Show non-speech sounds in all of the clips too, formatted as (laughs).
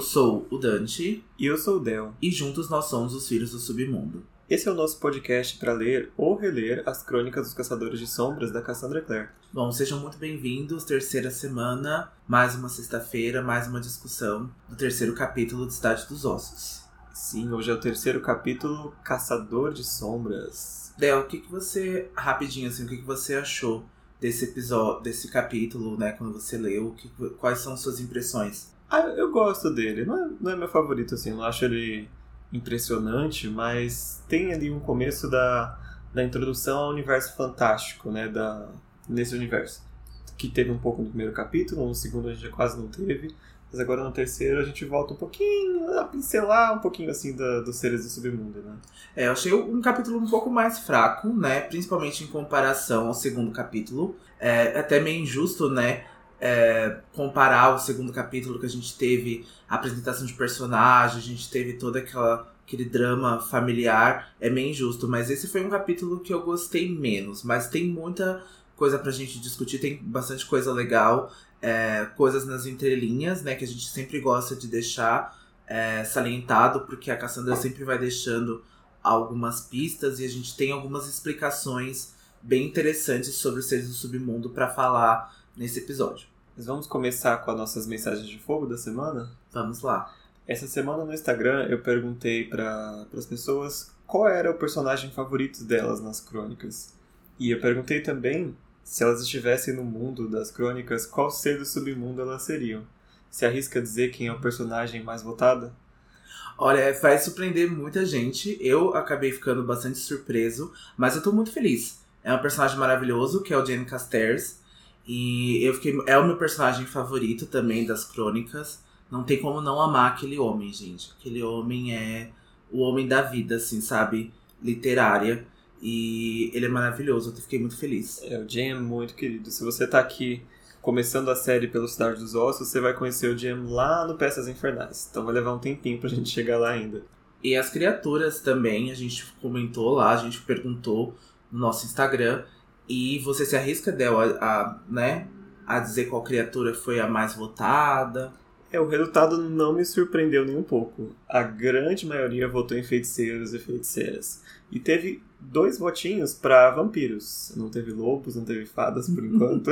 Eu sou o Dante. E eu sou o Del. E juntos nós somos os Filhos do Submundo. Esse é o nosso podcast para ler ou reler as crônicas dos Caçadores de Sombras da Cassandra Clare. Bom, sejam muito bem-vindos. Terceira semana, mais uma sexta-feira, mais uma discussão do terceiro capítulo de Cidade dos Ossos. Sim, hoje é o terceiro capítulo, Caçador de Sombras. Del, o que, que você, rapidinho assim, o que, que você achou desse episódio, desse capítulo, né, quando você leu? Que, quais são suas impressões? Ah, eu gosto dele. Não é, não é meu favorito, assim. Não acho ele impressionante, mas tem ali um começo da, da introdução ao universo fantástico, né? Da, nesse universo. Que teve um pouco no primeiro capítulo, no segundo a gente já quase não teve. Mas agora no terceiro a gente volta um pouquinho a pincelar um pouquinho assim da, dos seres do submundo, né? É, eu achei um capítulo um pouco mais fraco, né? Principalmente em comparação ao segundo capítulo. É até meio injusto, né? É, comparar o segundo capítulo que a gente teve a apresentação de personagens, a gente teve todo aquela, aquele drama familiar, é meio injusto. Mas esse foi um capítulo que eu gostei menos. Mas tem muita coisa pra gente discutir, tem bastante coisa legal, é, coisas nas entrelinhas, né, que a gente sempre gosta de deixar é, salientado, porque a Cassandra sempre vai deixando algumas pistas e a gente tem algumas explicações bem interessantes sobre os seres do submundo para falar nesse episódio. Mas vamos começar com as nossas mensagens de fogo da semana? Vamos lá. Essa semana no Instagram eu perguntei para as pessoas qual era o personagem favorito delas nas crônicas. E eu perguntei também se elas estivessem no mundo das crônicas, qual ser do submundo elas seriam. Se arrisca dizer quem é o personagem mais votado? Olha, vai surpreender muita gente. Eu acabei ficando bastante surpreso, mas eu tô muito feliz. É um personagem maravilhoso, que é o Jane Casters. E eu fiquei. É o meu personagem favorito também das crônicas. Não tem como não amar aquele homem, gente. Aquele homem é o homem da vida, assim, sabe? Literária. E ele é maravilhoso, eu fiquei muito feliz. É, o Jam é muito querido. Se você tá aqui começando a série pelo Cidade dos Ossos, você vai conhecer o Jam lá no Peças Infernais. Então vai levar um tempinho pra gente chegar lá ainda. E as criaturas também, a gente comentou lá, a gente perguntou no nosso Instagram. E você se arrisca, Del, a, a, né, a dizer qual criatura foi a mais votada? É, o resultado não me surpreendeu nem um pouco. A grande maioria votou em feiticeiros e feiticeiras. E teve dois votinhos para vampiros. Não teve lobos, não teve fadas por enquanto.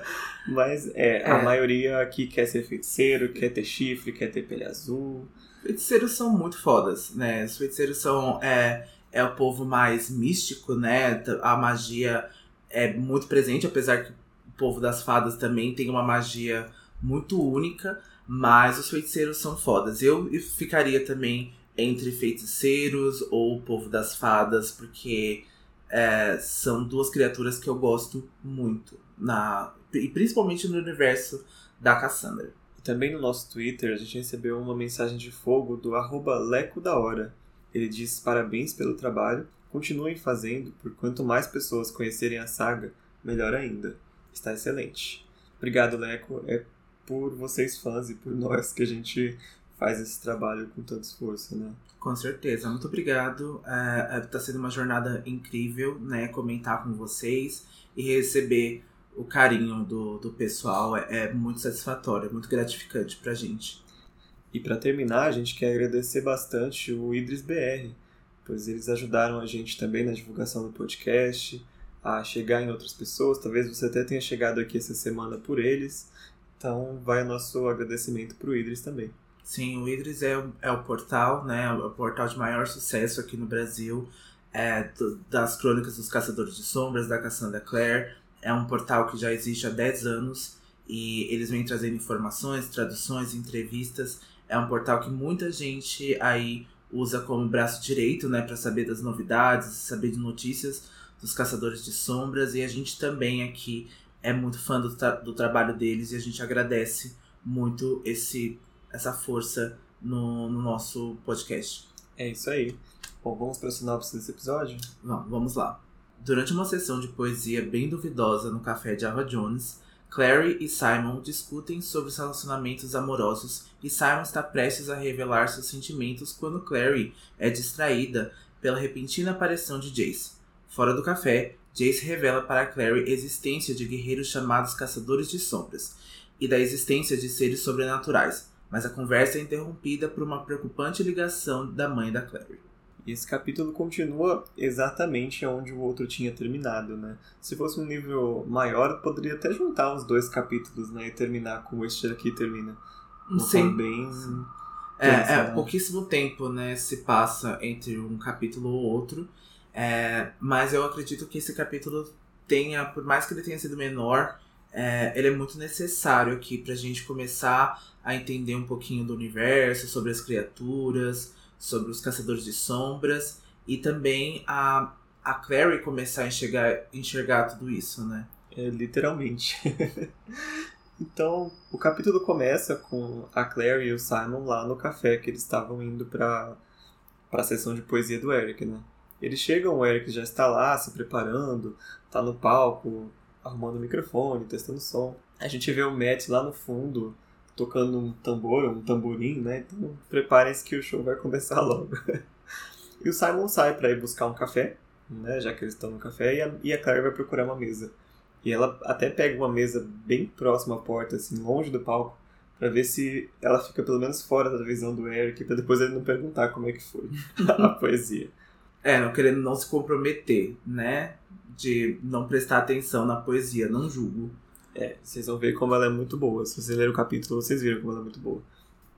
(laughs) Mas é, é, a maioria aqui quer ser feiticeiro, quer ter chifre, quer ter pele azul. Feiticeiros são muito fodas, né? Os feiticeiros são. É, é o povo mais místico, né? A magia é muito presente, apesar que o povo das fadas também tem uma magia muito única, mas os feiticeiros são fodas. Eu ficaria também entre feiticeiros ou o povo das fadas, porque é, são duas criaturas que eu gosto muito, na, e principalmente no universo da Cassandra. Também no nosso Twitter a gente recebeu uma mensagem de fogo do arroba Leco da Hora. Ele diz parabéns pelo trabalho Continuem fazendo, por quanto mais pessoas conhecerem a saga, melhor ainda. Está excelente. Obrigado, Leco. É por vocês fãs e por nós que a gente faz esse trabalho com tanto esforço, né? Com certeza. Muito obrigado. Está é, é, sendo uma jornada incrível, né? Comentar com vocês e receber o carinho do, do pessoal é, é muito satisfatório, é muito gratificante pra gente. E para terminar, a gente quer agradecer bastante o Idris BR pois eles ajudaram a gente também na divulgação do podcast, a chegar em outras pessoas. Talvez você até tenha chegado aqui essa semana por eles. Então, vai o nosso agradecimento para o Idris também. Sim, o Idris é, é o portal, né? O portal de maior sucesso aqui no Brasil. É, das crônicas dos Caçadores de Sombras, da Cassandra Clare. É um portal que já existe há 10 anos e eles vêm trazendo informações, traduções, entrevistas. É um portal que muita gente aí usa como braço direito, né, para saber das novidades, saber de notícias dos caçadores de sombras e a gente também aqui é muito fã do, tra do trabalho deles e a gente agradece muito esse essa força no, no nosso podcast. É isso aí. Bom, vamos para o sinopse desse episódio? Vamos, vamos lá. Durante uma sessão de poesia bem duvidosa no café de Ava Jones, Clary e Simon discutem sobre os relacionamentos amorosos e Simon está prestes a revelar seus sentimentos quando Clary é distraída pela repentina aparição de Jace. Fora do café, Jace revela para Clary a existência de guerreiros chamados Caçadores de Sombras e da existência de seres sobrenaturais, mas a conversa é interrompida por uma preocupante ligação da mãe da Clary. E esse capítulo continua exatamente onde o outro tinha terminado, né? Se fosse um nível maior, poderia até juntar os dois capítulos, né? E terminar como este aqui termina. Sim. bem... É, é, pouquíssimo tempo, né, se passa entre um capítulo ou outro. É, mas eu acredito que esse capítulo tenha, por mais que ele tenha sido menor, é, ele é muito necessário aqui pra gente começar a entender um pouquinho do universo, sobre as criaturas, sobre os caçadores de sombras e também a, a Clary começar a enxergar, enxergar tudo isso, né? É, literalmente. (laughs) então, o capítulo começa com a Clary e o Simon lá no café que eles estavam indo para para a sessão de poesia do Eric, né? Eles chegam, o Eric já está lá se preparando, tá no palco, arrumando o microfone, testando som. A gente vê o Matt lá no fundo, tocando um tambor, um tamborim, né? Então preparem-se que o show vai começar (laughs) logo. e o Simon sai para ir buscar um café, né? Já que eles estão no café, e a, e a Claire vai procurar uma mesa. E ela até pega uma mesa bem próxima à porta, assim, longe do palco, para ver se ela fica pelo menos fora da visão do Eric, para depois ele não perguntar como é que foi (laughs) a poesia. É, não querendo não se comprometer, né? De não prestar atenção na poesia, não julgo. É, vocês vão ver como ela é muito boa. Se vocês lerem o capítulo, vocês viram como ela é muito boa.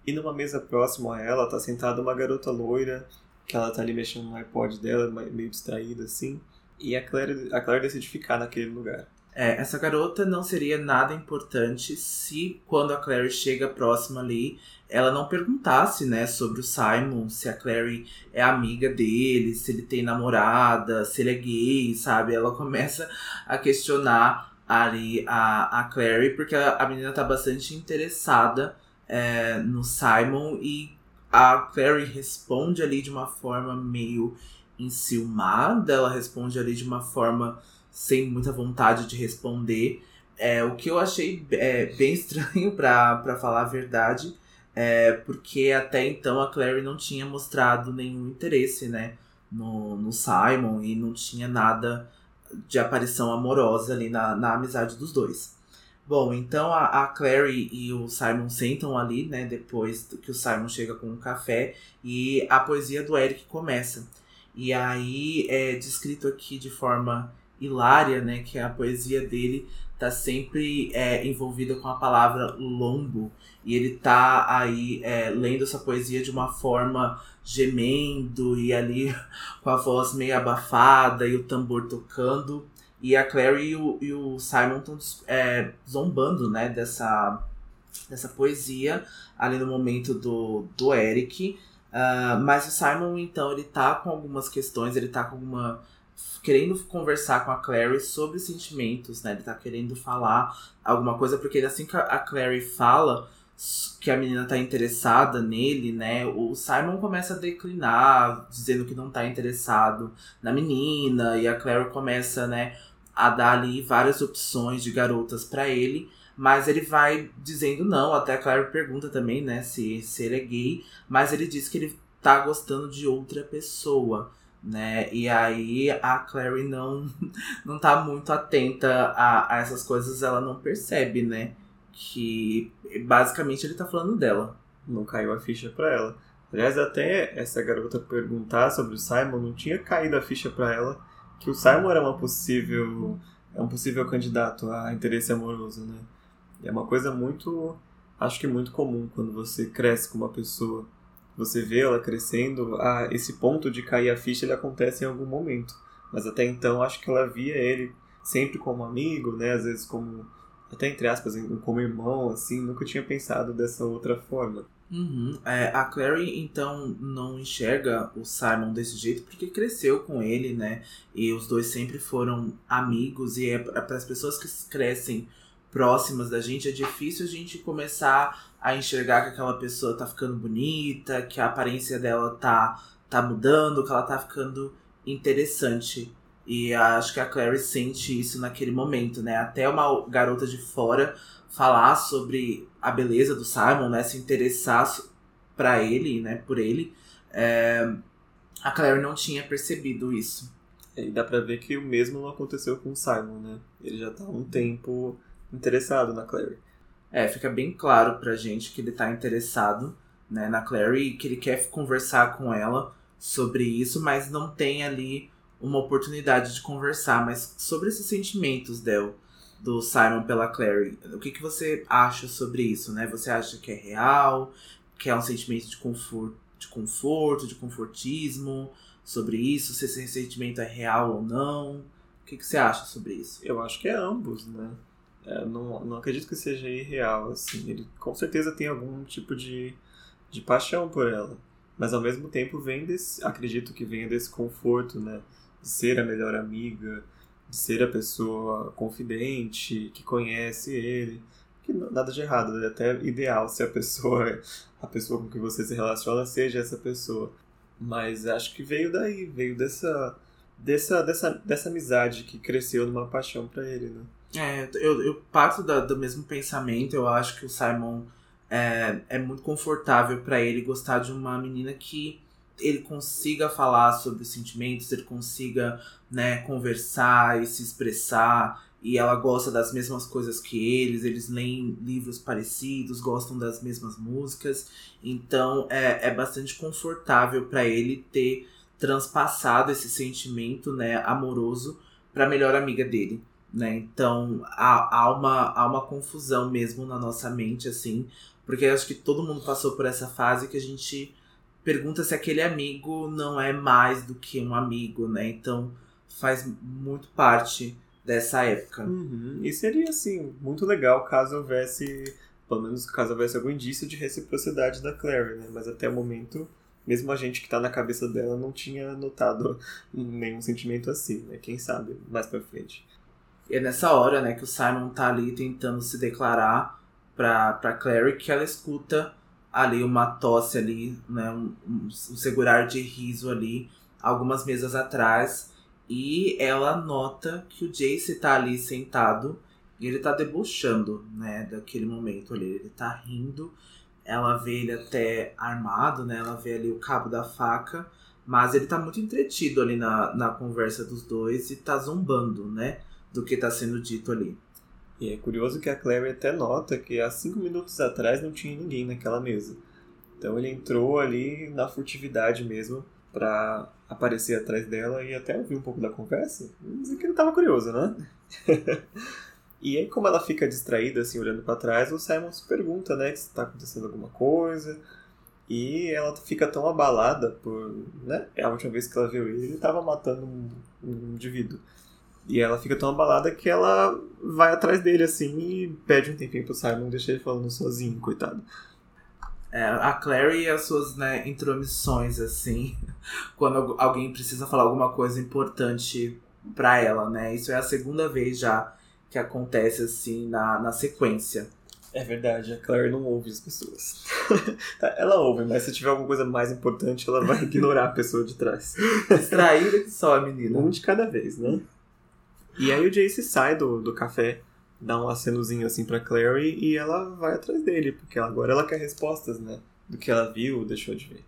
E numa mesa próxima a ela, tá sentada uma garota loira, que ela tá ali mexendo no iPod dela, meio distraída assim. E a Claire, a Claire decide ficar naquele lugar. É, essa garota não seria nada importante se, quando a Clary chega próxima ali, ela não perguntasse, né, sobre o Simon, se a Clary é amiga dele, se ele tem namorada, se ele é gay, sabe? Ela começa a questionar ali a, a Clary, porque a, a menina tá bastante interessada é, no Simon e a Clary responde ali de uma forma meio enciumada, ela responde ali de uma forma sem muita vontade de responder. É, o que eu achei é, bem (laughs) estranho, para falar a verdade, é porque até então a Clary não tinha mostrado nenhum interesse, né, no, no Simon e não tinha nada de aparição amorosa ali na, na amizade dos dois. Bom, então a, a Clary e o Simon sentam ali, né? Depois que o Simon chega com um café e a poesia do Eric começa. E aí é descrito aqui de forma hilária, né? Que a poesia dele tá sempre é, envolvida com a palavra lombo. E ele tá aí é, lendo essa poesia de uma forma gemendo e ali (laughs) com a voz meio abafada e o tambor tocando. E a Clary e o, e o Simon estão é, zombando, né, dessa, dessa poesia ali no momento do, do Eric. Uh, mas o Simon, então, ele tá com algumas questões, ele tá com alguma. querendo conversar com a Clary sobre sentimentos, né? Ele tá querendo falar alguma coisa, porque assim que a Clary fala, que a menina tá interessada nele, né? O Simon começa a declinar, dizendo que não tá interessado na menina, e a Claire começa, né, a dar ali várias opções de garotas para ele, mas ele vai dizendo não, até a Claire pergunta também, né, se, se ele é gay, mas ele diz que ele tá gostando de outra pessoa. Né? E aí a Clary não, (laughs) não tá muito atenta a, a essas coisas, ela não percebe, né? Que basicamente ele tá falando dela. Não caiu a ficha pra ela. Aliás, até essa garota perguntar sobre o Simon, não tinha caído a ficha para ela que o Simon era uma possível é um possível candidato a interesse amoroso, né? E é uma coisa muito, acho que muito comum quando você cresce com uma pessoa, você vê ela crescendo, ah, esse ponto de cair a ficha ele acontece em algum momento. Mas até então acho que ela via ele sempre como amigo, né? Às vezes como até entre aspas, como irmão, assim, nunca tinha pensado dessa outra forma. Uhum. É, a Clary, então, não enxerga o Simon desse jeito porque cresceu com ele, né? E os dois sempre foram amigos. E é para as pessoas que crescem próximas da gente, é difícil a gente começar a enxergar que aquela pessoa tá ficando bonita, que a aparência dela tá, tá mudando, que ela tá ficando interessante. E acho que a Clary sente isso naquele momento, né? Até uma garota de fora falar sobre a beleza do Simon, né? Se interessar para ele, né? Por ele. É... A Clary não tinha percebido isso. É, e dá pra ver que o mesmo não aconteceu com o Simon, né? Ele já tá há um tempo interessado na Clary. É, fica bem claro pra gente que ele tá interessado né, na Clary e que ele quer conversar com ela sobre isso, mas não tem ali uma oportunidade de conversar. Mas sobre esses sentimentos, Del, do Simon pela Clary, o que, que você acha sobre isso, né? Você acha que é real, que é um sentimento de conforto, de conforto, de confortismo sobre isso, se esse sentimento é real ou não? O que, que você acha sobre isso? Eu acho que é ambos, né? É, não, não acredito que seja irreal, assim. Ele com certeza tem algum tipo de, de paixão por ela. Mas ao mesmo tempo vem desse, acredito que venha desse conforto, né? De ser a melhor amiga, de ser a pessoa confidente, que conhece ele. Que nada de errado, é até ideal se a pessoa, a pessoa com que você se relaciona seja essa pessoa. Mas acho que veio daí, veio dessa, dessa, dessa, dessa amizade que cresceu numa paixão para ele, né? É, eu, eu parto da, do mesmo pensamento. Eu acho que o Simon é, é muito confortável para ele gostar de uma menina que ele consiga falar sobre os sentimentos, ele consiga né, conversar e se expressar. E ela gosta das mesmas coisas que eles, eles leem livros parecidos, gostam das mesmas músicas. Então é, é bastante confortável para ele ter transpassado esse sentimento né, amoroso para a melhor amiga dele né? Então há, há, uma, há uma confusão mesmo na nossa mente, assim, porque acho que todo mundo passou por essa fase que a gente pergunta se aquele amigo não é mais do que um amigo, né? Então faz muito parte dessa época. Uhum. E seria, assim, muito legal caso houvesse, pelo menos caso houvesse algum indício de reciprocidade da Clary, né? Mas até o momento mesmo a gente que tá na cabeça dela não tinha notado nenhum sentimento assim, né? Quem sabe mais pra frente. E é nessa hora, né, que o Simon tá ali tentando se declarar pra, pra Clary que ela escuta ali uma tosse ali, né, um, um, segurar de riso ali, algumas mesas atrás. E ela nota que o Jace tá ali sentado e ele tá debochando, né, daquele momento ali. Ele tá rindo. Ela vê ele até armado, né? Ela vê ali o cabo da faca. Mas ele tá muito entretido ali na, na conversa dos dois e tá zombando, né? do que está sendo dito ali. E é curioso que a Clary até nota que há cinco minutos atrás não tinha ninguém naquela mesa. Então ele entrou ali na furtividade mesmo para aparecer atrás dela e até ouvir um pouco da conversa. Dizer que ele estava curioso, né? (laughs) e aí, como ela fica distraída, assim, olhando para trás, o Simon se pergunta, né, se está acontecendo alguma coisa. E ela fica tão abalada por. Né? É a última vez que ela viu ele, ele estava matando um, um indivíduo. E ela fica tão abalada que ela vai atrás dele assim e pede um tempinho pro Simon deixar ele falando sozinho, coitado. É, a Clary e as suas né, intromissões, assim, (laughs) quando alguém precisa falar alguma coisa importante pra ela, né? Isso é a segunda vez já que acontece, assim, na, na sequência. É verdade, a Clary não ouve as pessoas. (laughs) Tá, ela ouve, mas se tiver alguma coisa mais importante, ela vai ignorar a pessoa de trás. (laughs) Distraída que só, menina. Um de cada vez, né? E aí o Jace sai do, do café, dá um acenozinho assim pra Clary e ela vai atrás dele, porque agora ela quer respostas, né? Do que ela viu, deixou de ver.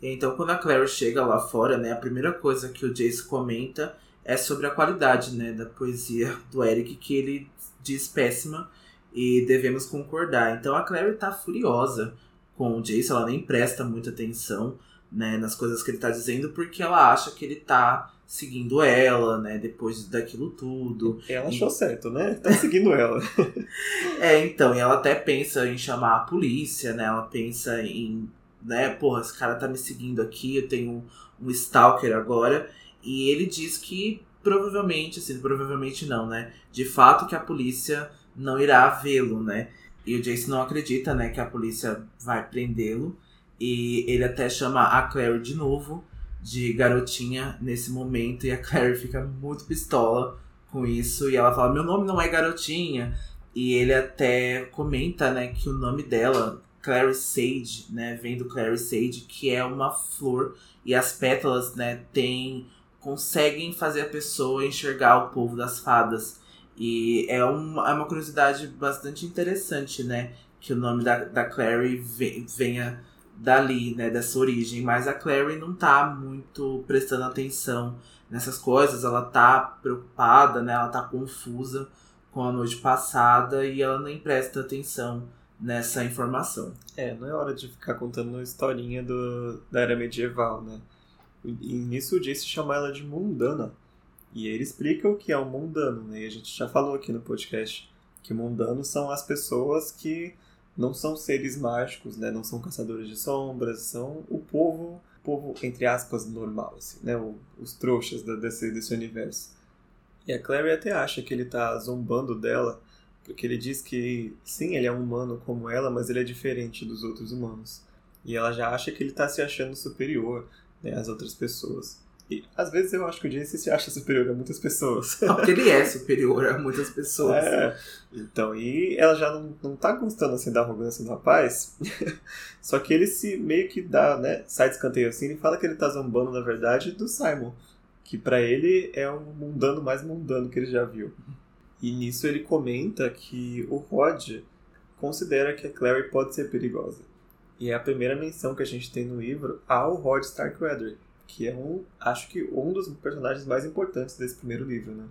Então quando a Clary chega lá fora, né, a primeira coisa que o Jace comenta é sobre a qualidade, né, da poesia do Eric, que ele diz péssima e devemos concordar. Então a Clary tá furiosa com o Jace, ela nem presta muita atenção, né, nas coisas que ele tá dizendo, porque ela acha que ele tá seguindo ela, né? Depois daquilo tudo. Ela achou e... certo, né? Tá seguindo ela. (laughs) é, então, e ela até pensa em chamar a polícia, né? Ela pensa em, né, porra, esse cara tá me seguindo aqui, eu tenho um, um stalker agora. E ele diz que provavelmente, assim, provavelmente não, né? De fato que a polícia não irá vê-lo, né? E o Jace não acredita, né, que a polícia vai prendê-lo. E ele até chama a Claire de novo de garotinha nesse momento e a Clary fica muito pistola com isso e ela fala: "Meu nome não é garotinha". E ele até comenta, né, que o nome dela, Clary Sage, né, vem do Clary Sage, que é uma flor e as pétalas, né, tem conseguem fazer a pessoa enxergar o povo das fadas. E é uma, é uma curiosidade bastante interessante, né? Que o nome da, da Clary venha dali, né, dessa origem. Mas a Clary não tá muito prestando atenção nessas coisas, ela tá preocupada, né, ela tá confusa com a noite passada e ela nem presta atenção nessa informação. É, não é hora de ficar contando historinha do, da era medieval, né? E nisso o Jace chama ela de mundana. E ele explica o que é um mundano, né? E a gente já falou aqui no podcast que mundanos são as pessoas que não são seres mágicos, né? Não são caçadores de sombras, são o povo, povo entre aspas normal, assim, né? O, os trouxas desse, desse universo. E a Clary até acha que ele tá zombando dela, porque ele diz que sim, ele é um humano como ela, mas ele é diferente dos outros humanos. E ela já acha que ele tá se achando superior né, às outras pessoas. E às vezes eu acho que o Jace se acha superior a muitas pessoas. Não, porque ele é superior a muitas pessoas. É. Então, e ela já não, não tá gostando assim da arrogância do rapaz. (laughs) Só que ele se meio que dá, né? Sai de escanteio assim e fala que ele tá zombando, na verdade, do Simon. Que para ele é o mundano mais mundano que ele já viu. E nisso ele comenta que o Rod considera que a Clary pode ser perigosa. E é a primeira menção que a gente tem no livro ao Rod Starkweather que é um, acho que um dos personagens mais importantes desse primeiro livro, né?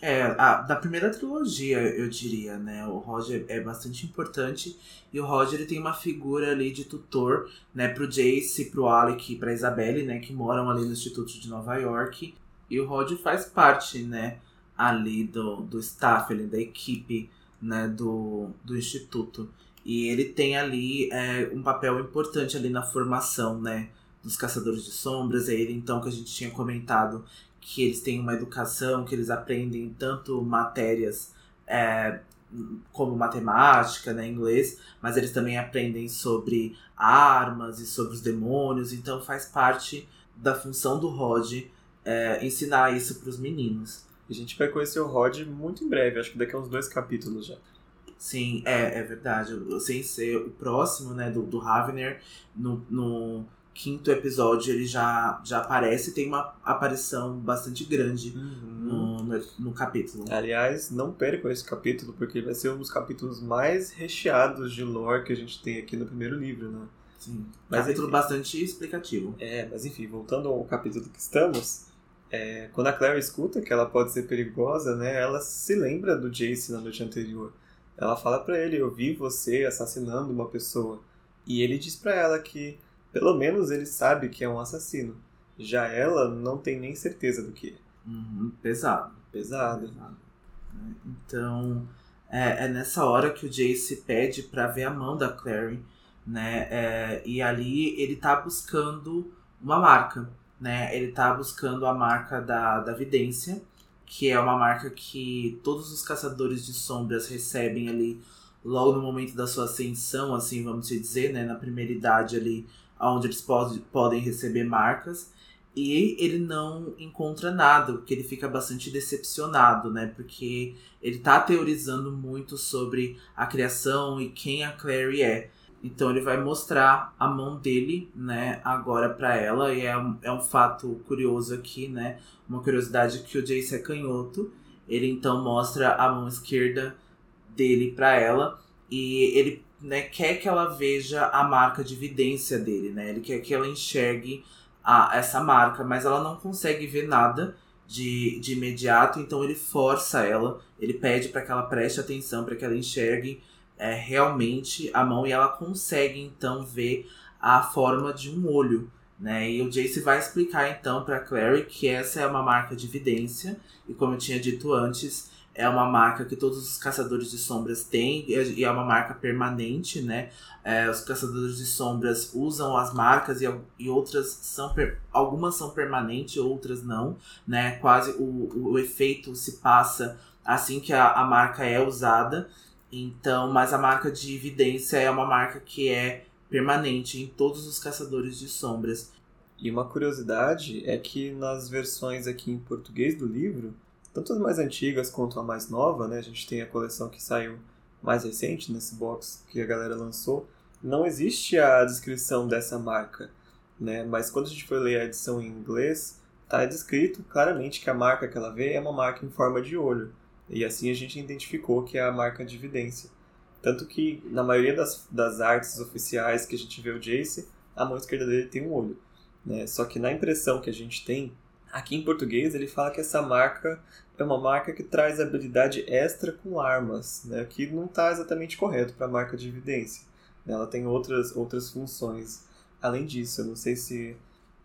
É, a, da primeira trilogia, eu diria, né? O Roger é bastante importante e o Roger ele tem uma figura ali de tutor, né, pro Jace, pro Alec e pra Isabelle, né, que moram ali no Instituto de Nova York. E o Roger faz parte, né, ali do, do staff, ali, da equipe, né, do, do Instituto. E ele tem ali é, um papel importante ali na formação, né, dos Caçadores de Sombras. É ele então que a gente tinha comentado que eles têm uma educação, que eles aprendem tanto matérias é, como matemática, né, inglês, mas eles também aprendem sobre armas e sobre os demônios, então faz parte da função do Rod é, ensinar isso para os meninos. A gente vai conhecer o Rod muito em breve, acho que daqui a uns dois capítulos já. Sim, é, é verdade. Sem ser o próximo, né, do, do Ravner, no, no quinto episódio ele já, já aparece e tem uma aparição bastante grande uhum. no, no, no, capítulo. Aliás, não percam esse capítulo, porque vai ser um dos capítulos mais recheados de lore que a gente tem aqui no primeiro livro, né? Sim, mas capítulo enfim, bastante explicativo. É, mas enfim, voltando ao capítulo que estamos, é, quando a Claire escuta que ela pode ser perigosa, né, ela se lembra do Jace na noite anterior. Ela fala para ele: Eu vi você assassinando uma pessoa. E ele diz para ela que pelo menos ele sabe que é um assassino. Já ela não tem nem certeza do que é. Uhum, pesado. Pesado. pesado. Então, é, é, nessa hora que o Jace pede para ver a mão da Clary, né? É, e ali ele tá buscando uma marca, né? Ele tá buscando a marca da, da Vidência, que é uma marca que todos os caçadores de sombras recebem ali logo no momento da sua ascensão, assim, vamos dizer, né? Na primeira idade ali onde eles pode, podem receber marcas. E ele não encontra nada, porque ele fica bastante decepcionado, né? Porque ele tá teorizando muito sobre a criação e quem a Clary é. Então ele vai mostrar a mão dele, né, agora para ela. E é um, é um fato curioso aqui, né? Uma curiosidade que o Jace é canhoto. Ele então mostra a mão esquerda dele para ela. E ele né, quer que ela veja a marca de evidência dele, né? Ele quer que ela enxergue a, essa marca, mas ela não consegue ver nada de, de imediato, então ele força ela, ele pede para que ela preste atenção, para que ela enxergue é, realmente a mão e ela consegue então ver a forma de um olho. Né? E o Jace vai explicar então para Clary que essa é uma marca de evidência, e como eu tinha dito antes, é uma marca que todos os caçadores de sombras têm e é uma marca permanente, né? É, os caçadores de sombras usam as marcas e, e outras são algumas são permanentes, outras não, né? Quase o, o efeito se passa assim que a, a marca é usada. Então, mas a marca de evidência é uma marca que é permanente em todos os caçadores de sombras. E uma curiosidade é que nas versões aqui em português do livro, tanto as mais antigas quanto a mais nova, né? A gente tem a coleção que saiu mais recente nesse box que a galera lançou. Não existe a descrição dessa marca, né? Mas quando a gente for ler a edição em inglês, tá descrito claramente que a marca que ela vê é uma marca em forma de olho. E assim a gente identificou que é a marca de evidência. Tanto que na maioria das, das artes oficiais que a gente vê o Jace, a mão esquerda dele tem um olho. Né? Só que na impressão que a gente tem, Aqui em português ele fala que essa marca é uma marca que traz habilidade extra com armas, né? que não está exatamente correto para a marca de evidência. Ela tem outras, outras funções. Além disso, eu não sei se,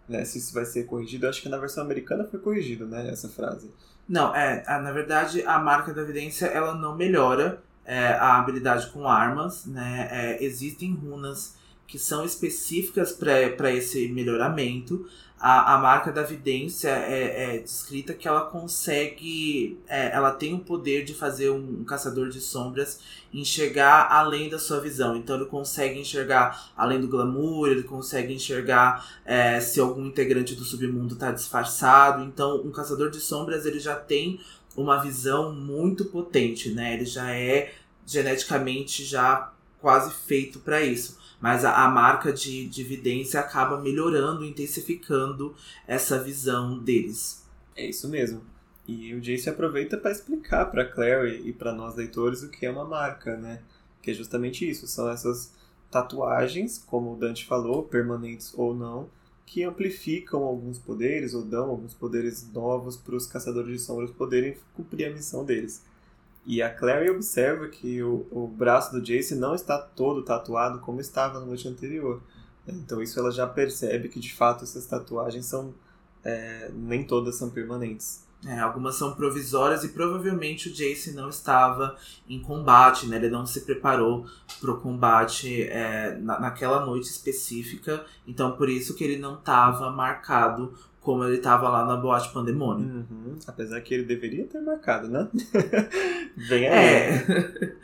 né, se isso vai ser corrigido. Eu acho que na versão americana foi corrigido, né, essa frase. Não, é, na verdade, a marca da evidência ela não melhora é, a habilidade com armas, né? É, existem runas que são específicas para esse melhoramento. A, a marca da vidência é, é descrita que ela consegue. É, ela tem o poder de fazer um, um, caçador de sombras enxergar além da sua visão. Então ele consegue enxergar além do glamour, ele consegue enxergar é, se algum integrante do submundo está disfarçado. Então, um caçador de sombras ele já tem uma visão muito potente, né? Ele já é geneticamente já quase feito para isso. Mas a, a, marca de, de acaba melhorando, intensificando essa visão deles. É isso mesmo. E o Jace aproveita para explicar para Clary e para nós leitores o que é uma marca, né? Que é justamente isso, são essas tatuagens, como o Dante falou, permanentes ou não, que amplificam alguns poderes ou dão alguns poderes novos para os caçadores de sombras poderem cumprir a missão deles. E a Clary observa que o, o braço do Jace não está todo tatuado como estava na noite anterior. Então isso ela já percebe que de fato essas tatuagens são é, nem todas são permanentes. É, algumas são provisórias e provavelmente o Jace não estava em combate, né? Ele não se preparou para o combate é, na, naquela noite específica, então por isso que ele não estava marcado como ele estava lá na boate Pandemônio. Uhum. Apesar que ele deveria ter marcado, né? (laughs) Vem aí. É.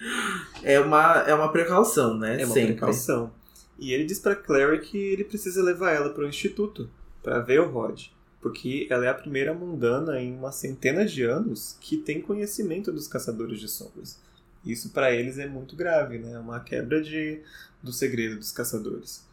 (laughs) é, uma, é uma precaução, né? É uma Sempre. precaução. E ele diz para Clary que ele precisa levar ela para o instituto para ver o Rod porque ela é a primeira mundana em uma centena de anos que tem conhecimento dos caçadores de sombras. Isso para eles é muito grave, né? É uma quebra de, do segredo dos caçadores.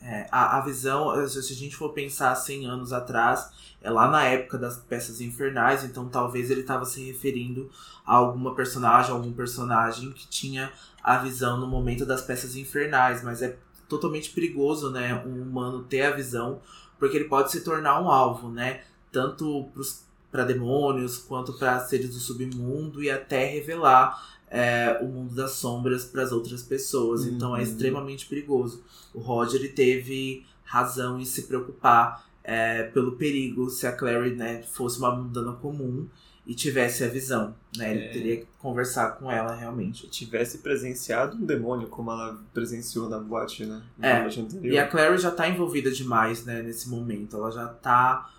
É, a, a visão, se a gente for pensar 100 anos atrás, é lá na época das peças infernais, então talvez ele estava se referindo a alguma personagem, algum personagem que tinha a visão no momento das peças infernais, mas é totalmente perigoso, né, um humano ter a visão porque ele pode se tornar um alvo, né? Tanto para demônios quanto para seres do submundo e até revelar é, o mundo das sombras para as outras pessoas. Uhum. Então é uhum. extremamente perigoso. O Roger teve razão em se preocupar é, pelo perigo se a Clary né, fosse uma mundana comum e tivesse a visão, né? Ele é. teria que conversar com ela realmente. E tivesse presenciado um demônio, como ela presenciou na boate, né? Na é. E a Clary já tá envolvida demais, né, nesse momento. Ela já tá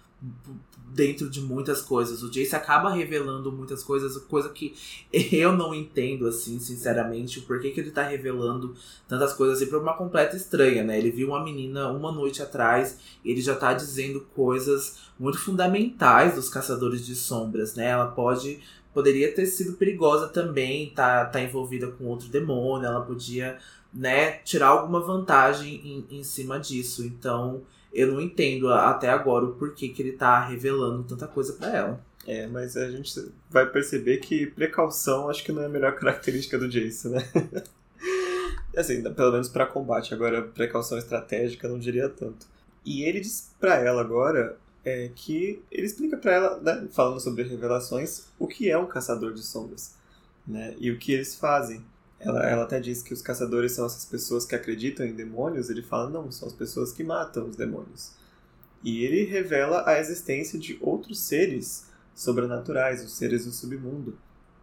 dentro de muitas coisas. O Jace acaba revelando muitas coisas, coisa que (laughs) eu não entendo, assim, sinceramente, o porquê que ele tá revelando tantas coisas assim pra uma completa estranha, né? Ele viu uma menina uma noite atrás, ele já tá dizendo coisas muito fundamentais dos caçadores de sombras, né? Ela pode. Poderia ter sido perigosa também, tá, tá envolvida com outro demônio, ela podia, né, tirar alguma vantagem em, em cima disso. Então, eu não entendo até agora o porquê que ele tá revelando tanta coisa para ela. É, mas a gente vai perceber que precaução acho que não é a melhor (laughs) característica do Jace, né? (laughs) assim, pelo menos para combate. Agora, precaução estratégica não diria tanto. E ele diz para ela agora é, que ele explica para ela, né, falando sobre revelações, o que é um caçador de sombras, né? E o que eles fazem. Ela, ela até diz que os caçadores são essas pessoas que acreditam em demônios. Ele fala, não, são as pessoas que matam os demônios. E ele revela a existência de outros seres sobrenaturais, os seres do submundo.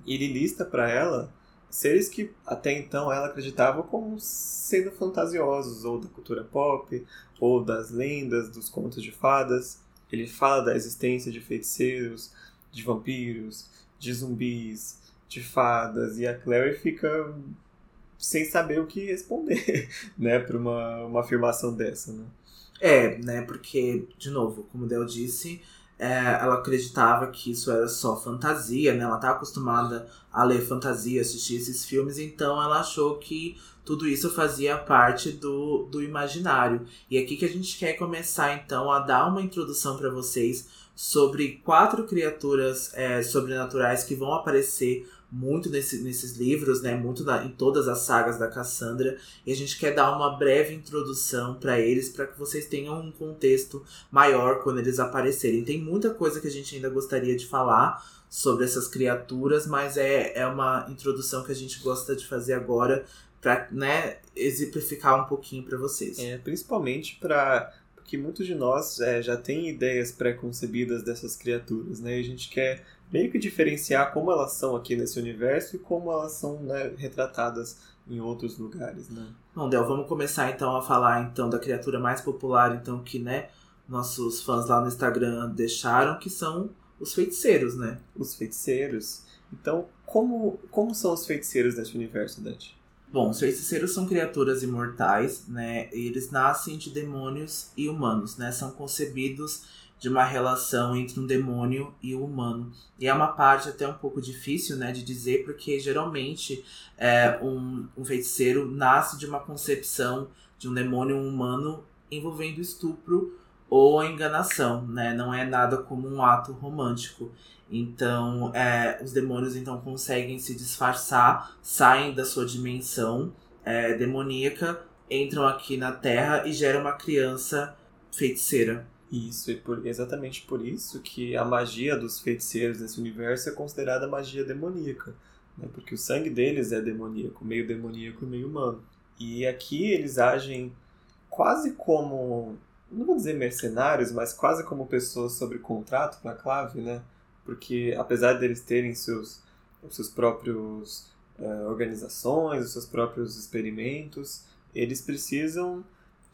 E ele lista para ela seres que até então ela acreditava como sendo fantasiosos, ou da cultura pop, ou das lendas, dos contos de fadas. Ele fala da existência de feiticeiros, de vampiros, de zumbis, de fadas e a Clary fica sem saber o que responder, (laughs) né, para uma, uma afirmação dessa, né? É, né, porque, de novo, como Del disse, é, ela acreditava que isso era só fantasia, né? Ela tá acostumada a ler fantasia, assistir esses filmes, então ela achou que tudo isso fazia parte do, do imaginário. E é aqui que a gente quer começar, então, a dar uma introdução para vocês sobre quatro criaturas é, sobrenaturais que vão aparecer muito nesse, nesses livros, né? Muito na, em todas as sagas da Cassandra. E a gente quer dar uma breve introdução para eles, para que vocês tenham um contexto maior quando eles aparecerem. Tem muita coisa que a gente ainda gostaria de falar sobre essas criaturas, mas é, é uma introdução que a gente gosta de fazer agora para né, exemplificar um pouquinho para vocês. É, principalmente para porque muitos de nós é, já têm ideias pré-concebidas dessas criaturas, né? E a gente quer meio que diferenciar como elas são aqui nesse universo e como elas são né, retratadas em outros lugares, né? Bom, Del, vamos começar então a falar então da criatura mais popular, então que né nossos fãs lá no Instagram deixaram, que são os feiticeiros, né? Os feiticeiros. Então, como como são os feiticeiros nesse universo, Dante? Bom, os feiticeiros são criaturas imortais, né? E eles nascem de demônios e humanos, né? São concebidos de uma relação entre um demônio e o um humano. E é uma parte até um pouco difícil, né, de dizer, porque geralmente é, um, um feiticeiro nasce de uma concepção de um demônio humano envolvendo estupro ou enganação, né? Não é nada como um ato romântico. Então, é, os demônios então conseguem se disfarçar, saem da sua dimensão é, demoníaca, entram aqui na Terra e geram uma criança feiticeira. Isso, e por, exatamente por isso que a magia dos feiticeiros nesse universo é considerada magia demoníaca. Né? Porque o sangue deles é demoníaco, meio demoníaco e meio humano. E aqui eles agem quase como, não vou dizer mercenários, mas quase como pessoas sob contrato para a clave, né? porque apesar deles terem seus, seus próprios uh, organizações, os seus próprios experimentos, eles precisam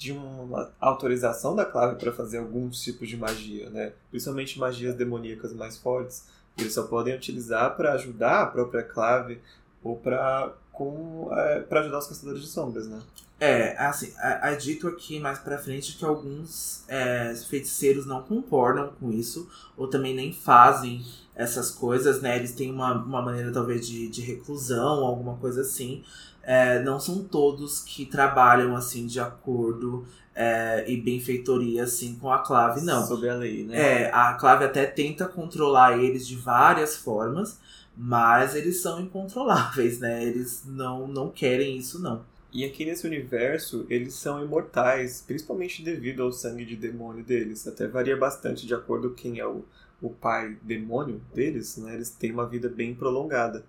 de uma autorização da clave para fazer alguns tipos de magia, né? Principalmente magias demoníacas mais fortes. Eles só podem utilizar para ajudar a própria clave ou para com é, para ajudar os caçadores de sombras, né? É, assim, é, é dito aqui mais pra frente que alguns é, feiticeiros não concordam com isso, ou também nem fazem essas coisas, né? Eles têm uma, uma maneira talvez de, de reclusão, alguma coisa assim. É, não são todos que trabalham assim de acordo é, e benfeitoria assim com a clave, não. Sobre a lei, né? É, a clave até tenta controlar eles de várias formas, mas eles são incontroláveis, né? Eles não, não querem isso, não. E aqui nesse universo, eles são imortais, principalmente devido ao sangue de demônio deles. Até varia bastante de acordo com quem é o, o pai demônio deles, né? Eles têm uma vida bem prolongada.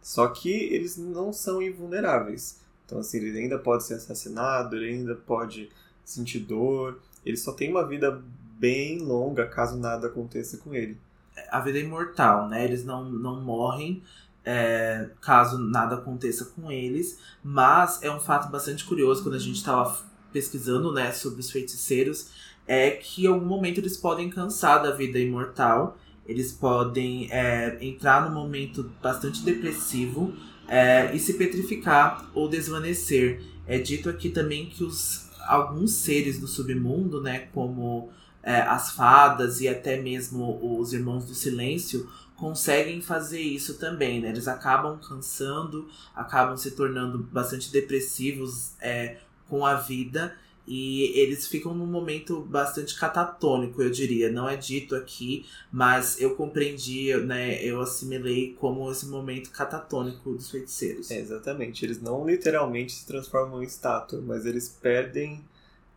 Só que eles não são invulneráveis. Então, assim, ele ainda pode ser assassinado, ele ainda pode sentir dor. Ele só tem uma vida bem longa caso nada aconteça com ele. A vida é imortal, né? Eles não, não morrem, é, caso nada aconteça com eles. Mas é um fato bastante curioso quando a gente estava pesquisando né, sobre os feiticeiros, é que em algum momento eles podem cansar da vida imortal. Eles podem é, entrar num momento bastante depressivo é, e se petrificar ou desvanecer. É dito aqui também que os, alguns seres do submundo, né, como é, as fadas e até mesmo os irmãos do silêncio, conseguem fazer isso também, né? Eles acabam cansando, acabam se tornando bastante depressivos é, com a vida e eles ficam num momento bastante catatônico, eu diria. Não é dito aqui, mas eu compreendi, né? Eu assimilei como esse momento catatônico dos feiticeiros. É, exatamente. Eles não literalmente se transformam em estátua, mas eles perdem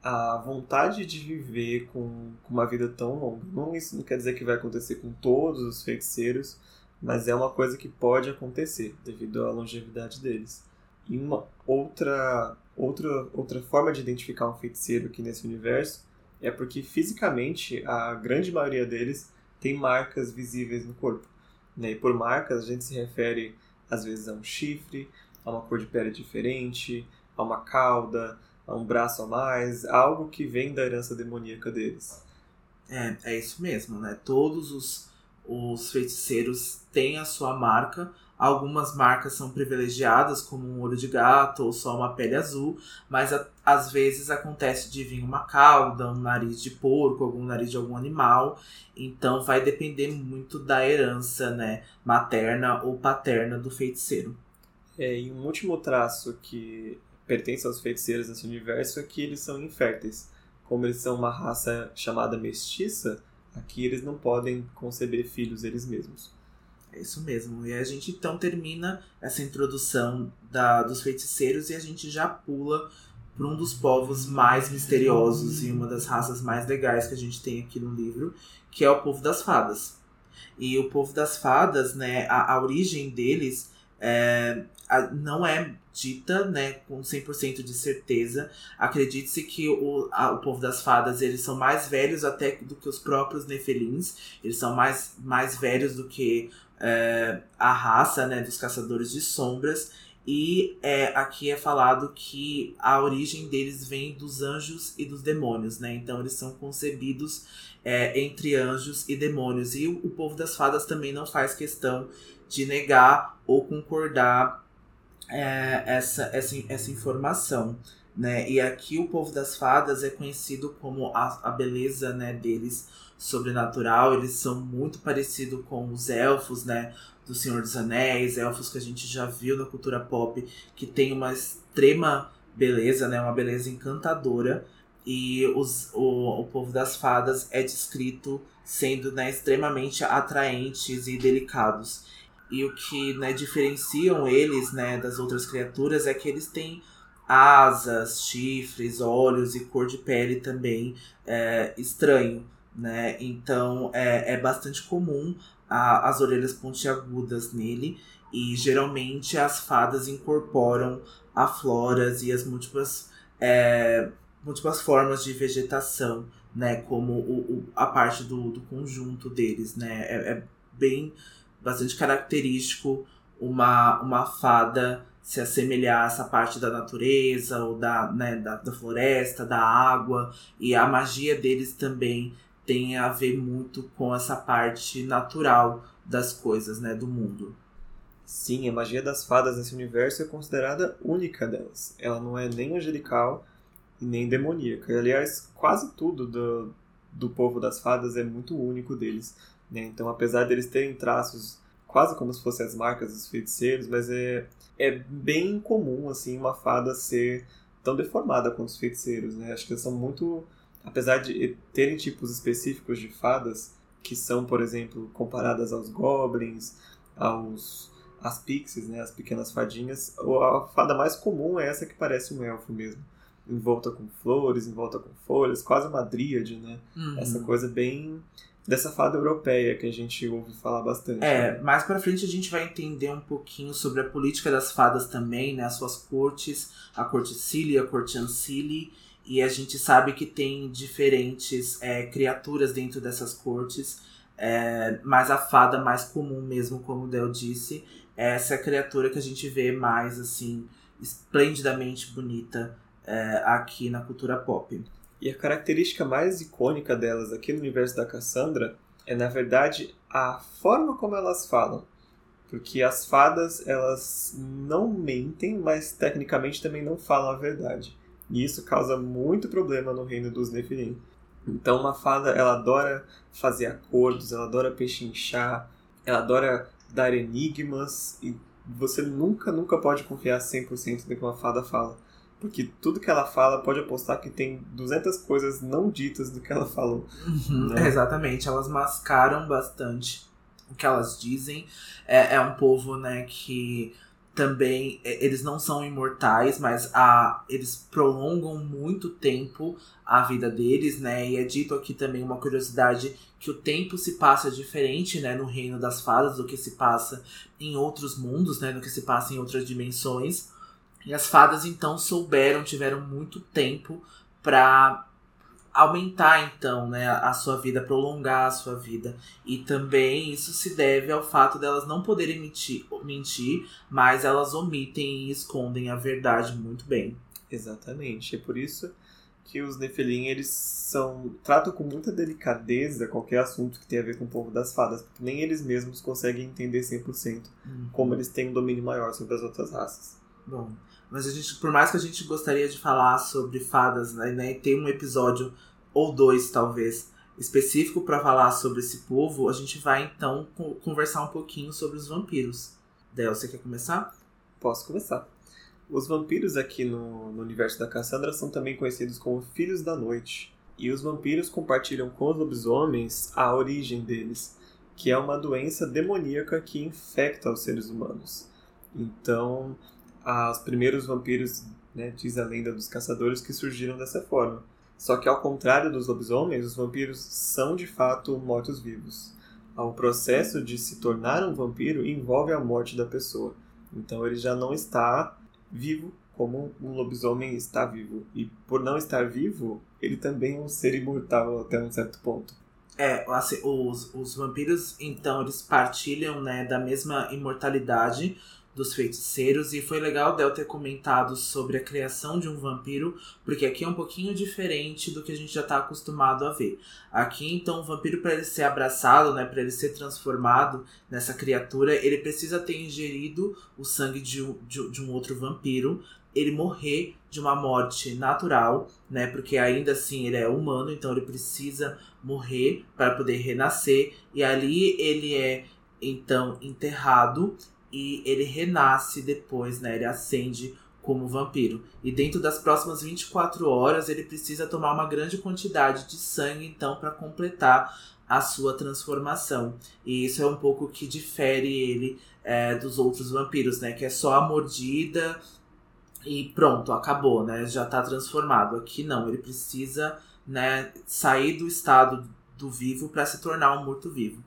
a vontade de viver com, com uma vida tão longa. Não, isso não quer dizer que vai acontecer com todos os feiticeiros, mas é uma coisa que pode acontecer devido à longevidade deles. E uma outra, outra, outra forma de identificar um feiticeiro aqui nesse universo é porque fisicamente a grande maioria deles tem marcas visíveis no corpo. Né? E por marcas a gente se refere às vezes a um chifre, a uma cor de pele diferente, a uma cauda, um braço a mais, algo que vem da herança demoníaca deles. É, é isso mesmo, né? Todos os, os feiticeiros têm a sua marca. Algumas marcas são privilegiadas, como um olho de gato ou só uma pele azul, mas a, às vezes acontece de vir uma cauda, um nariz de porco, algum nariz de algum animal. Então vai depender muito da herança, né, materna ou paterna do feiticeiro. É, e um último traço que pertence aos feiticeiros desse universo é que eles são inférteis. Como eles são uma raça chamada mestiça, aqui eles não podem conceber filhos eles mesmos. É isso mesmo. E a gente então termina essa introdução da, dos feiticeiros e a gente já pula para um dos povos mais misteriosos e uma das raças mais legais que a gente tem aqui no livro, que é o povo das fadas. E o povo das fadas, né, a, a origem deles é, a, não é dita, né, com 100% de certeza. Acredite-se que o, a, o povo das fadas, eles são mais velhos até do que os próprios nefelins. Eles são mais, mais velhos do que é, a raça, né, dos caçadores de sombras. E é, aqui é falado que a origem deles vem dos anjos e dos demônios, né? Então eles são concebidos é, entre anjos e demônios. E o, povo das fadas também não faz questão de negar ou concordar é, essa, essa, essa informação. Né? E aqui o povo das fadas é conhecido como a, a beleza né, deles sobrenatural. Eles são muito parecidos com os elfos, né? Do Senhor dos Anéis, elfos que a gente já viu na cultura pop, que tem uma extrema beleza, né? Uma beleza encantadora. E os, o, o povo das fadas é descrito sendo né, extremamente atraentes e delicados. E o que né, diferenciam eles né, das outras criaturas é que eles têm asas, chifres, olhos e cor de pele também é, estranho. Né? Então é, é bastante comum a, as orelhas pontiagudas nele. E geralmente as fadas incorporam a floras e as múltiplas, é, múltiplas formas de vegetação, né? Como o, o a parte do, do conjunto deles, né? É, é bem bastante característico uma, uma fada se assemelhar a essa parte da natureza ou da, né, da, da floresta, da água. E a magia deles também tem a ver muito com essa parte natural das coisas, né, do mundo. Sim, a magia das fadas nesse universo é considerada única delas. Ela não é nem angelical nem demoníaca. Aliás, quase tudo do, do povo das fadas é muito único deles. Né? Então, apesar deles terem traços quase como se fossem as marcas dos feiticeiros, mas é, é bem comum assim uma fada ser tão deformada quanto os feiticeiros. Né? Acho que eles são muito. Apesar de terem tipos específicos de fadas, que são, por exemplo, comparadas aos goblins, aos as pixies, né, as pequenas fadinhas, a fada mais comum é essa que parece um elfo mesmo, em volta com flores, em volta com folhas, quase uma dríade, né? Uhum. Essa coisa bem dessa fada europeia que a gente ouve falar bastante. É, né? mais pra frente a gente vai entender um pouquinho sobre a política das fadas também, né? As suas cortes, a corte Cili, a corte Ancili. E a gente sabe que tem diferentes é, criaturas dentro dessas cortes. É, mas a fada mais comum mesmo, como o Del disse, é essa criatura que a gente vê mais, assim, esplendidamente bonita é, aqui na cultura pop. E a característica mais icônica delas aqui no universo da Cassandra é, na verdade, a forma como elas falam. Porque as fadas, elas não mentem, mas tecnicamente também não falam a verdade. E isso causa muito problema no reino dos Nefilim. Então, uma fada, ela adora fazer acordos, ela adora pechinchar, ela adora dar enigmas, e você nunca, nunca pode confiar 100% no que uma fada fala. Porque tudo que ela fala pode apostar que tem 200 coisas não ditas do que ela falou. Uhum, né? Exatamente, elas mascaram bastante o que elas dizem. É, é um povo, né, que também é, eles não são imortais, mas a, eles prolongam muito tempo a vida deles, né? E é dito aqui também uma curiosidade que o tempo se passa diferente, né, no reino das fadas do que se passa em outros mundos, né, do que se passa em outras dimensões. E as fadas então souberam, tiveram muito tempo para aumentar então, né, a sua vida, prolongar a sua vida. E também isso se deve ao fato delas não poderem mentir, mentir, mas elas omitem e escondem a verdade muito bem. Exatamente. É por isso que os Nefelim, eles são tratam com muita delicadeza qualquer assunto que tenha a ver com o povo das fadas, porque nem eles mesmos conseguem entender 100% uhum. como eles têm um domínio maior sobre as outras raças. Bom, mas a gente, por mais que a gente gostaria de falar sobre fadas, né, né tem um episódio ou dois talvez específico para falar sobre esse povo, a gente vai então conversar um pouquinho sobre os vampiros. Del, você quer começar? Posso começar. Os vampiros aqui no, no universo da Cassandra são também conhecidos como Filhos da Noite. E os vampiros compartilham com os lobisomens a origem deles, que é uma doença demoníaca que infecta os seres humanos. Então, os primeiros vampiros, né, diz a lenda dos caçadores, que surgiram dessa forma. Só que, ao contrário dos lobisomens, os vampiros são de fato mortos-vivos. O processo de se tornar um vampiro envolve a morte da pessoa. Então, ele já não está vivo como um lobisomem está vivo. E por não estar vivo, ele também é um ser imortal até um certo ponto. É, assim, os, os vampiros, então, eles partilham né, da mesma imortalidade dos feiticeiros e foi legal Del ter comentado sobre a criação de um vampiro, porque aqui é um pouquinho diferente do que a gente já está acostumado a ver. Aqui então o vampiro para ele ser abraçado, né, para ele ser transformado nessa criatura, ele precisa ter ingerido o sangue de, de, de um outro vampiro ele morrer de uma morte natural, né? Porque ainda assim ele é humano, então ele precisa morrer para poder renascer. E ali ele é então enterrado e ele renasce depois, né? Ele acende como vampiro. E dentro das próximas 24 horas ele precisa tomar uma grande quantidade de sangue então para completar a sua transformação. E isso é um pouco que difere ele é, dos outros vampiros, né? Que é só a mordida e pronto, acabou, né? Já tá transformado. Aqui não, ele precisa, né, sair do estado do vivo para se tornar um morto-vivo.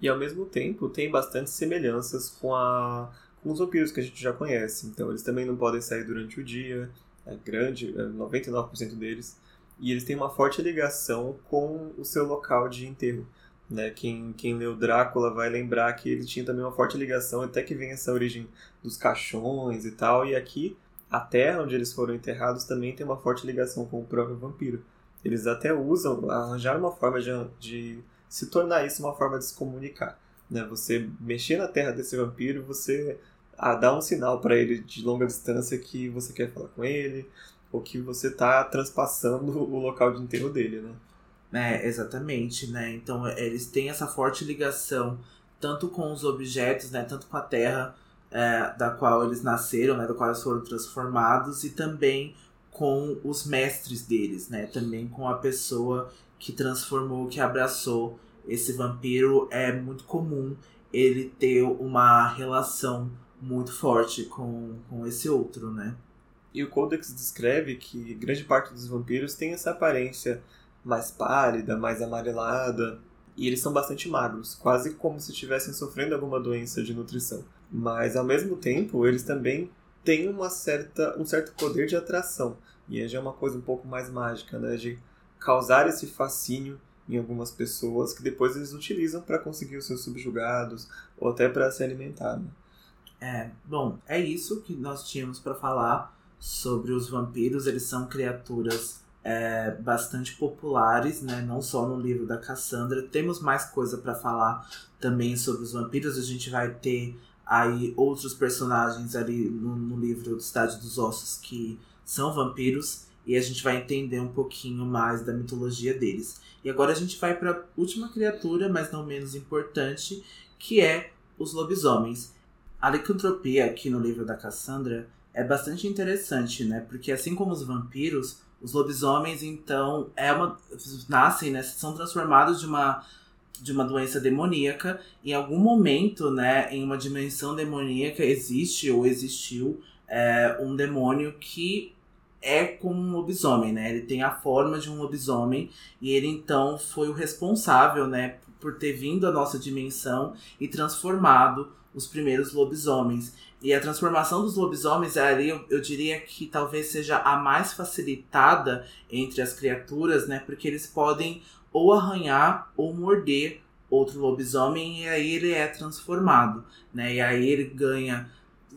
E ao mesmo tempo tem bastante semelhanças com a com os vampiros que a gente já conhece. Então eles também não podem sair durante o dia, é grande, é 99% deles, e eles têm uma forte ligação com o seu local de enterro. Né? Quem, quem leu Drácula vai lembrar que ele tinha também uma forte ligação, até que vem essa origem dos caixões e tal, e aqui a terra onde eles foram enterrados também tem uma forte ligação com o próprio vampiro. Eles até usam, arranjaram uma forma de, de se tornar isso uma forma de se comunicar. Né? Você mexer na terra desse vampiro, você ah, dá um sinal para ele de longa distância que você quer falar com ele, ou que você está transpassando o local de enterro dele, né? É, exatamente, né? Então eles têm essa forte ligação tanto com os objetos, né? Tanto com a terra, é, da qual eles nasceram, né, da qual eles foram transformados, e também com os mestres deles, né, também com a pessoa que transformou, que abraçou esse vampiro. É muito comum ele ter uma relação muito forte com, com esse outro, né? E o Codex descreve que grande parte dos vampiros tem essa aparência mais pálida, mais amarelada, e eles são bastante magros, quase como se estivessem sofrendo alguma doença de nutrição. Mas ao mesmo tempo, eles também têm uma certa, um certo poder de atração. E já é uma coisa um pouco mais mágica, né? De causar esse fascínio em algumas pessoas que depois eles utilizam para conseguir os seus subjugados ou até para se alimentar. Né? É, bom, é isso que nós tínhamos para falar sobre os vampiros. Eles são criaturas é, bastante populares, né? Não só no livro da Cassandra. Temos mais coisa para falar também sobre os vampiros. A gente vai ter aí outros personagens ali no, no livro do Cidade dos Ossos que são vampiros e a gente vai entender um pouquinho mais da mitologia deles. E agora a gente vai para a última criatura, mas não menos importante, que é os lobisomens. A licantropia aqui no livro da Cassandra é bastante interessante, né? Porque assim como os vampiros, os lobisomens então é uma nascem, né, são transformados de uma de uma doença demoníaca. Em algum momento, né, em uma dimensão demoníaca, existe ou existiu é, um demônio que é como um lobisomem, né? Ele tem a forma de um lobisomem e ele então foi o responsável, né, por ter vindo à nossa dimensão e transformado os primeiros lobisomens. E a transformação dos lobisomens ali, eu, eu diria que talvez seja a mais facilitada entre as criaturas, né? Porque eles podem ou arranhar ou morder outro lobisomem e aí ele é transformado, né? E aí ele ganha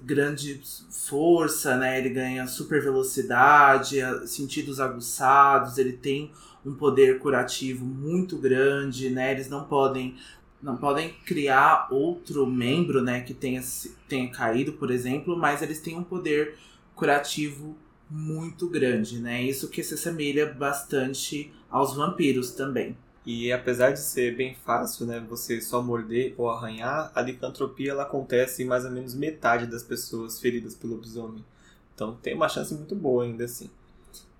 grande força, né? Ele ganha super velocidade, sentidos aguçados, ele tem um poder curativo muito grande, né? Eles não podem não podem criar outro membro, né, que tenha tenha caído, por exemplo, mas eles têm um poder curativo muito grande, né? Isso que se assemelha bastante aos vampiros também. E apesar de ser bem fácil, né, você só morder ou arranhar, a licantropia ela acontece em mais ou menos metade das pessoas feridas pelo lobisomem. Então tem uma chance muito boa ainda assim.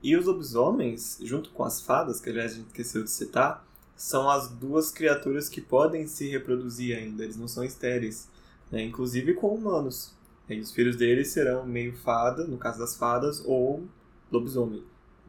E os lobisomens, junto com as fadas, que aliás a gente esqueceu de citar, são as duas criaturas que podem se reproduzir ainda, eles não são estéreis, né? inclusive com humanos. E os filhos deles serão meio fada, no caso das fadas, ou lobisomem,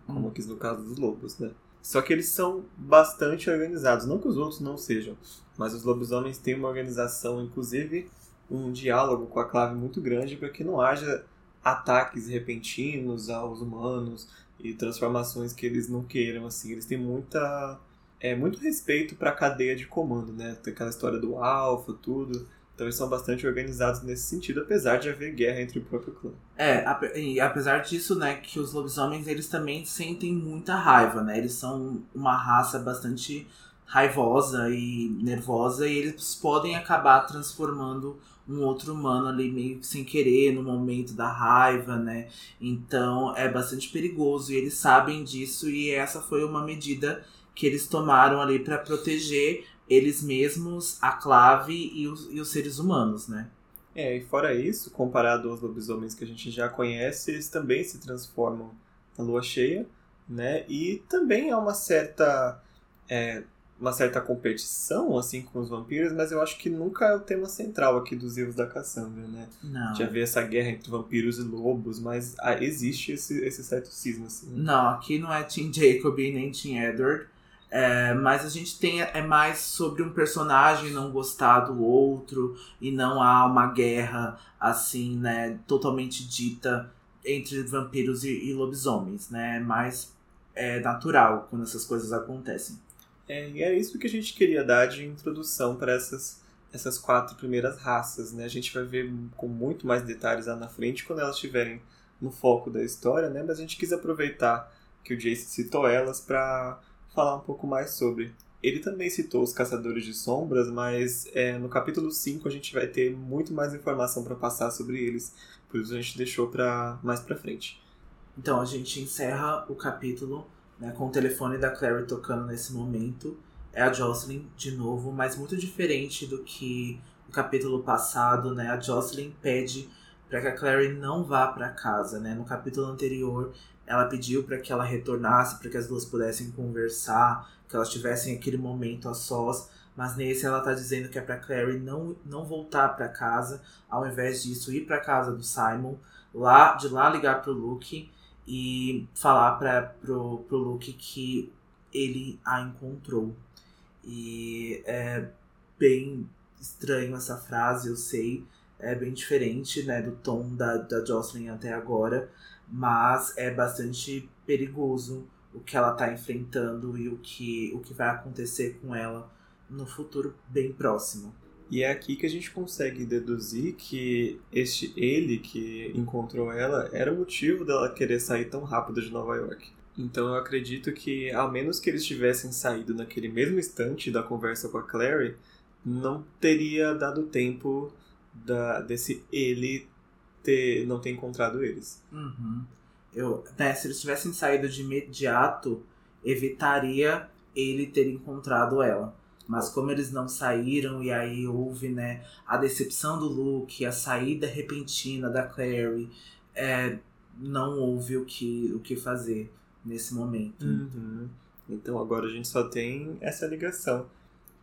como hum. aqui no caso dos lobos, né? Só que eles são bastante organizados, não que os outros não sejam, mas os lobisomens têm uma organização, inclusive um diálogo com a clave muito grande para que não haja ataques repentinos aos humanos e transformações que eles não queiram assim. Eles têm muita é muito respeito para a cadeia de comando, né? Tem aquela história do alfa, tudo. Eles são bastante organizados nesse sentido, apesar de haver guerra entre o próprio clã. É, e apesar disso, né, que os lobisomens eles também sentem muita raiva, né? Eles são uma raça bastante raivosa e nervosa e eles podem acabar transformando um outro humano ali meio que sem querer no momento da raiva, né? Então é bastante perigoso e eles sabem disso e essa foi uma medida que eles tomaram ali para proteger eles mesmos, a clave e os, e os seres humanos, né? É, e fora isso, comparado aos lobisomens que a gente já conhece, eles também se transformam na lua cheia, né? E também há uma certa é, uma certa competição assim com os vampiros, mas eu acho que nunca é o tema central aqui dos livros da Cassandra, né? Não. Já vê essa guerra entre vampiros e lobos, mas ah, existe esse, esse certo cisma assim. Não, aqui não é Tim Jacob nem Tim Edward. É, mas a gente tem é mais sobre um personagem não gostar do outro e não há uma guerra assim, né, totalmente dita entre vampiros e, e lobisomens, né? É mais é natural quando essas coisas acontecem. É, e é isso que a gente queria dar de introdução para essas essas quatro primeiras raças, né? A gente vai ver com muito mais detalhes lá na frente quando elas estiverem no foco da história, né? Mas a gente quis aproveitar que o Jace citou elas para falar um pouco mais sobre. Ele também citou os Caçadores de Sombras, mas é, no capítulo 5 a gente vai ter muito mais informação para passar sobre eles, por isso a gente deixou para mais para frente. Então a gente encerra o capítulo né, com o telefone da Clary tocando nesse momento. É a Jocelyn de novo, mas muito diferente do que o capítulo passado, né? A Jocelyn pede para que a Clary não vá para casa, né? No capítulo anterior, ela pediu para que ela retornasse, para que as duas pudessem conversar, que elas tivessem aquele momento a sós. Mas nesse ela tá dizendo que é para Clary não, não voltar para casa, ao invés disso ir para casa do Simon, lá de lá ligar pro Luke e falar para pro, pro Luke que ele a encontrou. E é bem estranho essa frase, eu sei, é bem diferente, né, do tom da, da Jocelyn até agora, mas é bastante perigoso o que ela está enfrentando e o que, o que vai acontecer com ela no futuro bem próximo. E é aqui que a gente consegue deduzir que este ele que encontrou ela era o motivo dela querer sair tão rápido de Nova York. Então eu acredito que, a menos que eles tivessem saído naquele mesmo instante da conversa com a Clary, não teria dado tempo da, desse ele ter, não ter encontrado eles. Uhum. Eu, né, se eles tivessem saído de imediato, evitaria ele ter encontrado ela. Mas como eles não saíram, e aí houve né, a decepção do Luke, a saída repentina da Clary, é, não houve o que, o que fazer nesse momento. Uhum. Então agora a gente só tem essa ligação.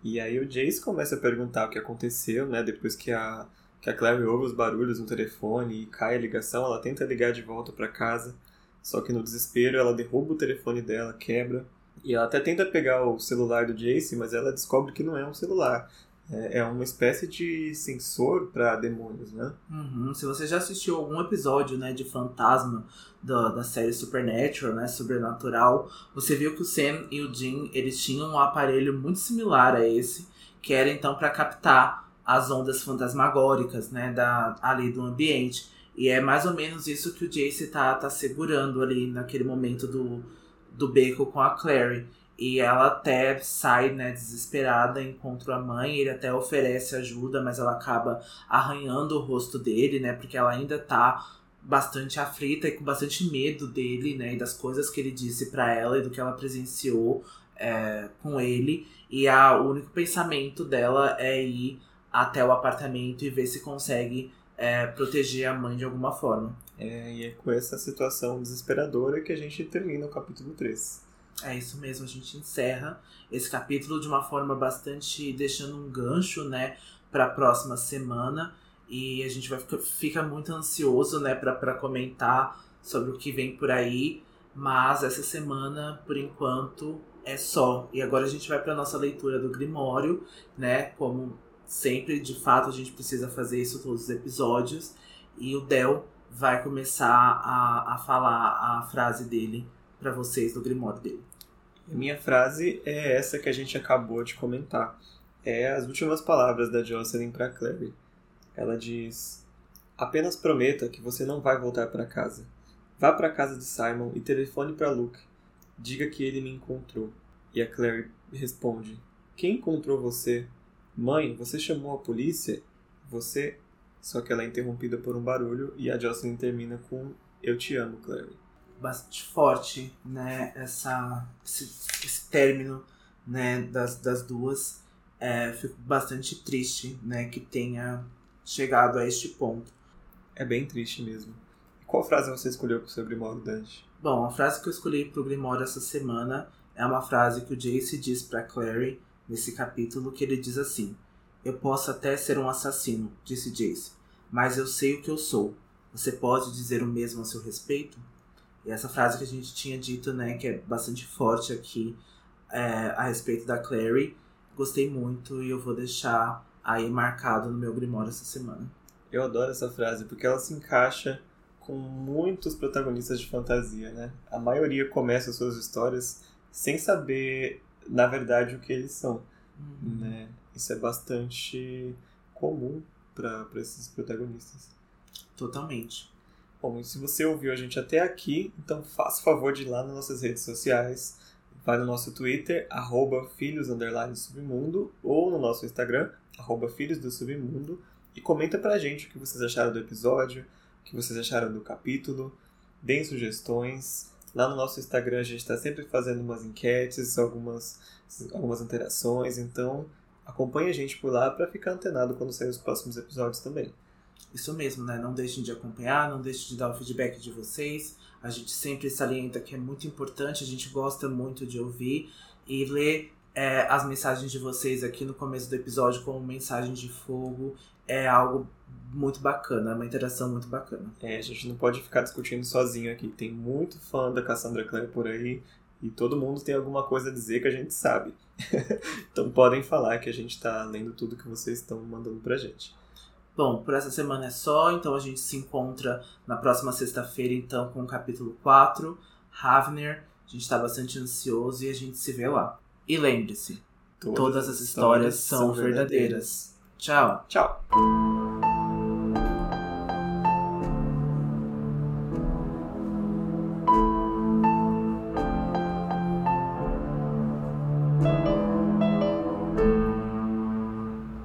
E aí o Jace começa a perguntar o que aconteceu, né? Depois que a, que a Clary ouve os barulhos no telefone e cai a ligação, ela tenta ligar de volta para casa, só que no desespero ela derruba o telefone dela, quebra, e ela até tenta pegar o celular do Jace, mas ela descobre que não é um celular. É, é uma espécie de sensor para demônios, né? Uhum. Se você já assistiu algum episódio né, de fantasma da, da série Supernatural, né, Sobrenatural, você viu que o Sam e o Jim eles tinham um aparelho muito similar a esse, que era então para captar as ondas fantasmagóricas, né, da, ali do ambiente. E é mais ou menos isso que o Jace tá, tá segurando ali naquele momento do, do beco com a Clary. E ela até sai, né, desesperada, encontra a mãe, ele até oferece ajuda, mas ela acaba arranhando o rosto dele, né, porque ela ainda tá bastante aflita e com bastante medo dele, né, e das coisas que ele disse para ela e do que ela presenciou é, com ele. E a, o único pensamento dela é ir até o apartamento e ver se consegue é, proteger a mãe de alguma forma. É, e é com essa situação desesperadora que a gente termina o capítulo 3. É isso mesmo, a gente encerra esse capítulo de uma forma bastante deixando um gancho, né, para a próxima semana e a gente vai ficar fica muito ansioso, né, para comentar sobre o que vem por aí, mas essa semana, por enquanto, é só. E agora a gente vai para nossa leitura do Grimório, né, como sempre, de fato, a gente precisa fazer isso todos os episódios e o Del vai começar a, a falar a frase dele para vocês do Grimório dele. Minha frase é essa que a gente acabou de comentar. É as últimas palavras da Jocelyn para Clary. Ela diz: Apenas prometa que você não vai voltar para casa. Vá para casa de Simon e telefone para Luke. Diga que ele me encontrou. E a Clary responde: Quem encontrou você? Mãe, você chamou a polícia? Você. Só que ela é interrompida por um barulho e a Jocelyn termina com: Eu te amo, Clary bastante forte, né? Essa, esse, esse término né, das, das duas. É, fico bastante triste né, que tenha chegado a este ponto. É bem triste mesmo. Qual frase você escolheu para o seu Grimório, Dante? Bom, a frase que eu escolhi para o Grimório essa semana é uma frase que o Jace diz para Clary nesse capítulo, que ele diz assim: Eu posso até ser um assassino, disse Jace, mas eu sei o que eu sou. Você pode dizer o mesmo a seu respeito? E essa frase que a gente tinha dito, né, que é bastante forte aqui é, a respeito da Clary, gostei muito e eu vou deixar aí marcado no meu Grimório essa semana. Eu adoro essa frase porque ela se encaixa com muitos protagonistas de fantasia, né? A maioria começa suas histórias sem saber, na verdade, o que eles são, uhum. né? Isso é bastante comum para esses protagonistas. Totalmente. Bom, e se você ouviu a gente até aqui, então faça o favor de ir lá nas nossas redes sociais. Vai no nosso Twitter, arroba filhos submundo, ou no nosso Instagram, arroba filhos do submundo, e comenta pra gente o que vocês acharam do episódio, o que vocês acharam do capítulo, deem sugestões. Lá no nosso Instagram a gente está sempre fazendo umas enquetes, algumas, algumas interações, então acompanhe a gente por lá para ficar antenado quando sair os próximos episódios também. Isso mesmo, né? Não deixem de acompanhar, não deixem de dar o feedback de vocês. A gente sempre salienta que é muito importante, a gente gosta muito de ouvir e ler é, as mensagens de vocês aqui no começo do episódio como mensagem de fogo é algo muito bacana, é uma interação muito bacana. É, a gente não pode ficar discutindo sozinho aqui. Tem muito fã da Cassandra Clare por aí e todo mundo tem alguma coisa a dizer que a gente sabe. (laughs) então podem falar que a gente está lendo tudo que vocês estão mandando pra gente. Bom, por essa semana é só, então a gente se encontra na próxima sexta-feira, então, com o capítulo 4, Ravner. A gente está bastante ansioso e a gente se vê lá. E lembre-se, todas, todas, as histórias, histórias são verdadeiras. verdadeiras. Tchau. Tchau.